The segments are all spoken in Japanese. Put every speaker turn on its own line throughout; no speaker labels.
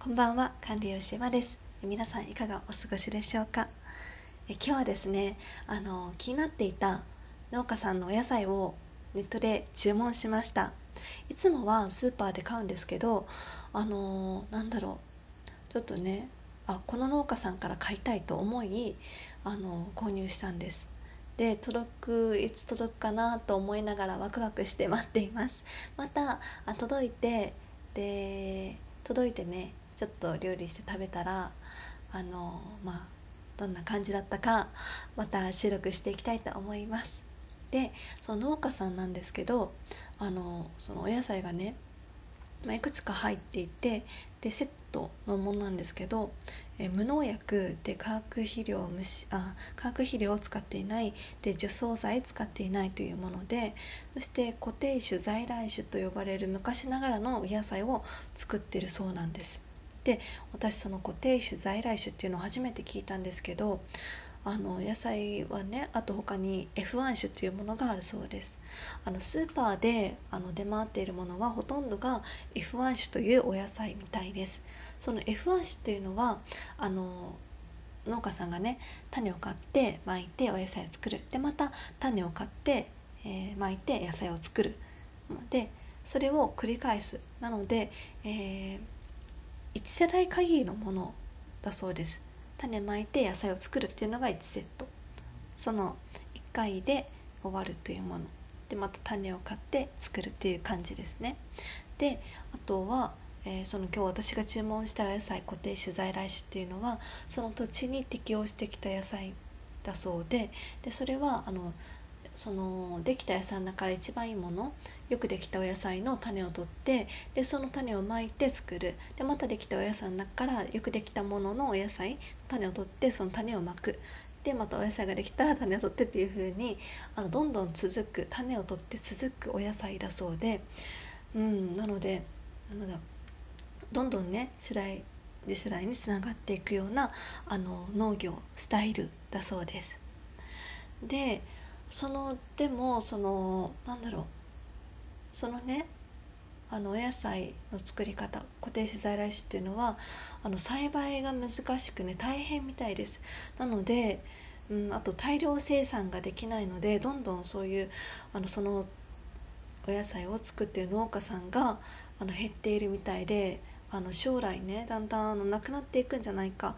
こんばんは管理栄養士まです。皆さんいかがお過ごしでしょうか？え今日はですねあの気になっていた農家さんのお野菜をネットで注文しました。いつもはスーパーで買うんですけどあのなんだろう。ちょっとねあこの農家さんから買いたいと思いあの購入したんです。で届くいつ届くかなと思いながらワクワクして待っています。またあ届いてで届いてねちょっと料理して食べたらあのまあどんな感じだったかまた収録していきたいと思います。でその農家さんなんですけどあのそのお野菜がね、まあ、いくつか入っていてでセットのものなんですけど、え無農薬で化学肥料虫あ化学肥料を使っていないで除草剤使っていないというものでそして固定種在来種と呼ばれる昔ながらのお野菜を作ってるそうなんです。で私その固定種在来種っていうのを初めて聞いたんですけどあの野菜はねあと他に F1 種というものがあるそうです。あのスーパーであの出回っているものはほとんどが F1 種というお野菜みたいです。その F1 種っていうのはあの農家さんがね種を買って巻いてお野菜を作る。でまた種を買って、えー、巻いて野菜を作る。でそれを繰り返す。なので、えー1世代限りのものだそうです。種まいて野菜を作るっていうのが1セット。その1回で終わるというもの。でまた種を買って作るっていう感じですね。であとは、えー、その今日私が注文した野菜固定種在来種っていうのはその土地に適応してきた野菜だそうででそれはあのそのできた野菜の中から一番いいものよくできたお野菜の種を取ってでその種をまいて作る。でまたできたお野菜の中からよくできたもののお野菜種を取ってその種をまく。でまたお野菜ができたら種を取ってっていう風にあにどんどん続く種を取って続くお野菜だそうで。うんなのでなのだどんどんね世代で世代につながっていくようなあの農業スタイルだそうです。でそのでもそのなんだろう。そのねあのお野菜の作り方固定資材来種っていうのはあの栽培が難しくね大変みたいです。なので、うん、あと大量生産ができないのでどんどんそういうあのそのお野菜を作ってる農家さんがあの減っているみたいであの将来ねだんだんあのなくなっていくんじゃないか。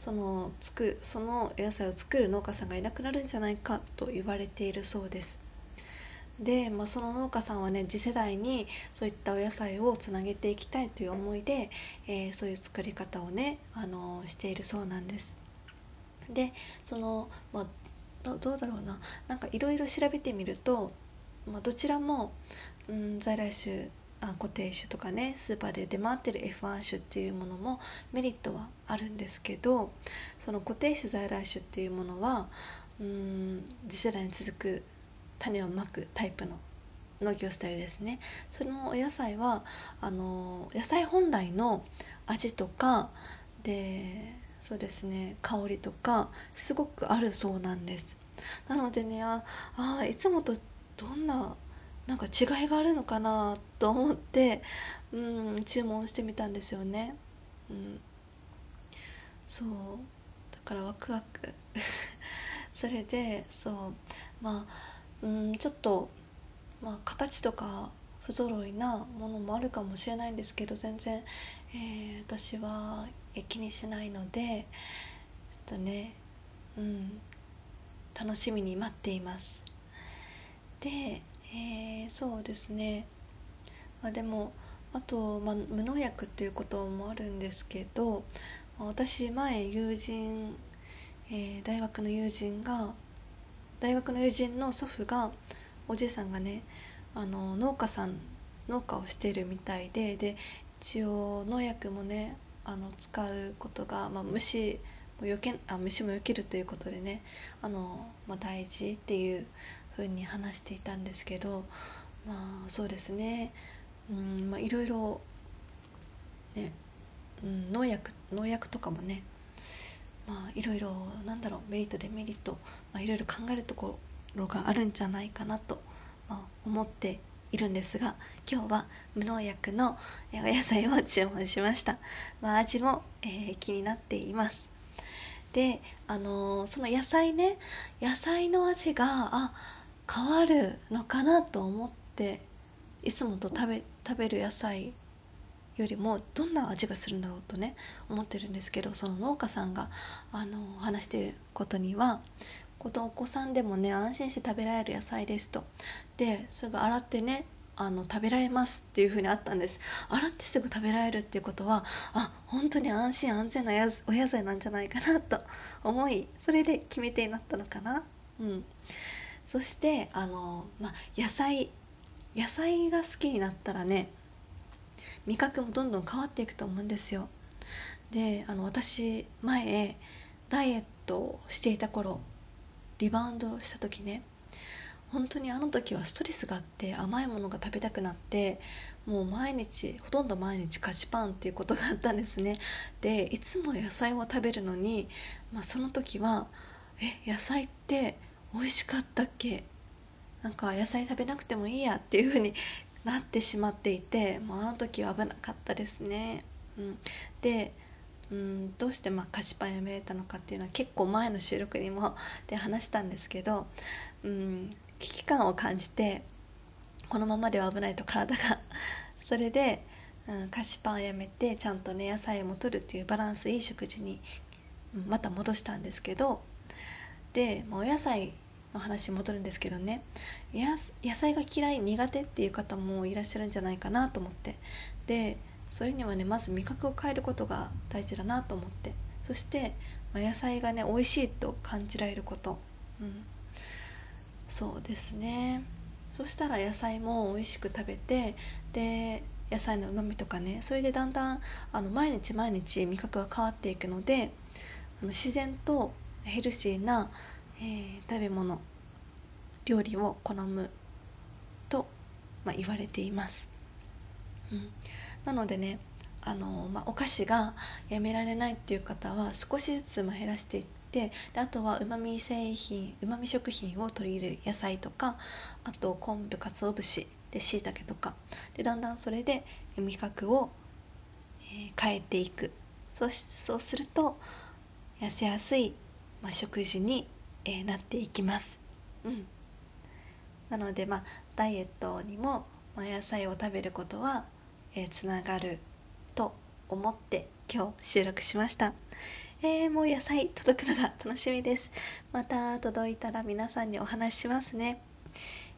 そのつくその野菜を作る農家さんがいなくなるんじゃないかと言われているそうです。で、まあ、その農家さんはね次世代にそういったお野菜をつなげていきたいという思いで、えー、そういう作り方をね、あのしているそうなんです。でその、まあ、どうだろうななんかいろいろ調べてみると、まあ、どちらも、うん、在来種固定種とかねスーパーで出回ってる F1 種っていうものもメリットはあるんですけどその固定種在来種っていうものはうん次世代に続く種をまくタイプの農業スタイルですね。そのお野菜はあの野菜本来の味とかでそうですね香りとかすごくあるそうなんです。なのでねああいつもとどんななんか違いがあるのかなと思ってうん注文してみたんですよね。うん、そうだからワクワク それでそうまあうんちょっと、まあ、形とか不揃いなものもあるかもしれないんですけど全然、えー、私は気にしないのでちょっとねうん楽しみに待っています。でえー、そうですね、まあ、でもあと、まあ、無農薬っていうこともあるんですけど、まあ、私前友人、えー、大学の友人が大学の友人の祖父がおじいさんがねあの農家さん農家をしてるみたいでで一応農薬もねあの使うことが、まあ、虫もよけあ虫もよけるということでねあの、まあ、大事っていうふうに話していたんですけどまあそうですね。うんまあいろいろね、うん、農薬農薬とかもねまあいろいろなんだろうメリットデメリット、ま、いろいろ考えるところがあるんじゃないかなと、まあ、思っているんですが今日は無農薬のお野菜を注文しました、まあ、味も、えー、気になっています。であのー、その野菜ね野菜の味があ変わるのかなと思っていつもと食べ食べる野菜よりもどんな味がするんだろうとね思ってるんですけどその農家さんがあの話していることにはこのお子さんでもね安心して食べられる野菜ですと。ですぐ洗ってねあの食べられますっていう風にあったんです。洗ってすぐ食べられるっていうことはあ本当に安心安全なお野菜なんじゃないかなと思いそれで決め手になったのかな。うん。そしてあの、ま野菜野菜が好きになったらね味覚もどんどん変わっていくと思うんですよ。であの私前ダイエットをしていた頃リバウンドした時ね本当にあの時はストレスがあって甘いものが食べたくなってもう毎日ほとんど毎日菓子パンっていうことがあったんですね。でいつも野菜を食べるのに、まあ、その時はえ野菜って美味しかったっけ？なんか野菜食べなくてもいいやっていう風に なってしまっていてもうあの時は危なかったですね、うん、でうんどうしてまあ菓子パンやめれたのかっていうのは結構前の収録にも で話したんですけど、うん、危機感を感じてこのままでは危ないと体が。それで、うん、菓子パンやめてちゃんとね野菜も取るっていうバランスいい食事に、うん、また戻したんですけどでお野菜の話戻るんですけどね。野菜が嫌い苦手っていう方もいらっしゃるんじゃないかなと思って。でそれにはねまず味覚を変えることが大事だなと思って。そして、まあ、野菜がね美味しいと感じられること、うん、そうですね。そしたら野菜も美味しく食べてで野菜のうまみとかねそれでだんだんあの毎日毎日味覚が変わっていくのであの自然とヘルシーな、えー、食べ物料理を好むと、まあ、言われています。うん。なのでねあの、まあ、お菓子がやめられないっていう方は少しずつ減らしていってであとはうまみ製品うまみ食品を取り入れる野菜とかあと昆布かつお節でしいたけとか。でだんだんそれで味覚を、えー、変えていく。そうそうすると痩せやすい、まあ、食事に、えー、なっていきます。うんなのでまあダイエットにも、まあ、野菜を食べることはえー、つながると思って今日収録しました。えー、もう野菜届くのが楽しみです。また届いたら皆さんにお話ししますね。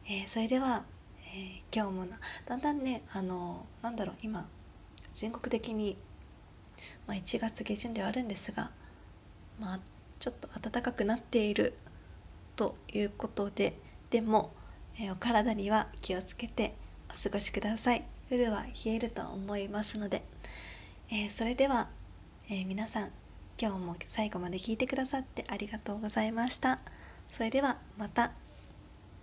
えー、それでは、えー、今日もなだんだんねあのなんだろう今全国的に、まあ、1月下旬ではあるんですがまあちょっと暖かくなっているということででも、えお体には気をつけてお過ごしください。夜は冷えると思いますので、えー、それでは、えー、皆さん今日も最後まで聞いてくださってありがとうございました。それではまた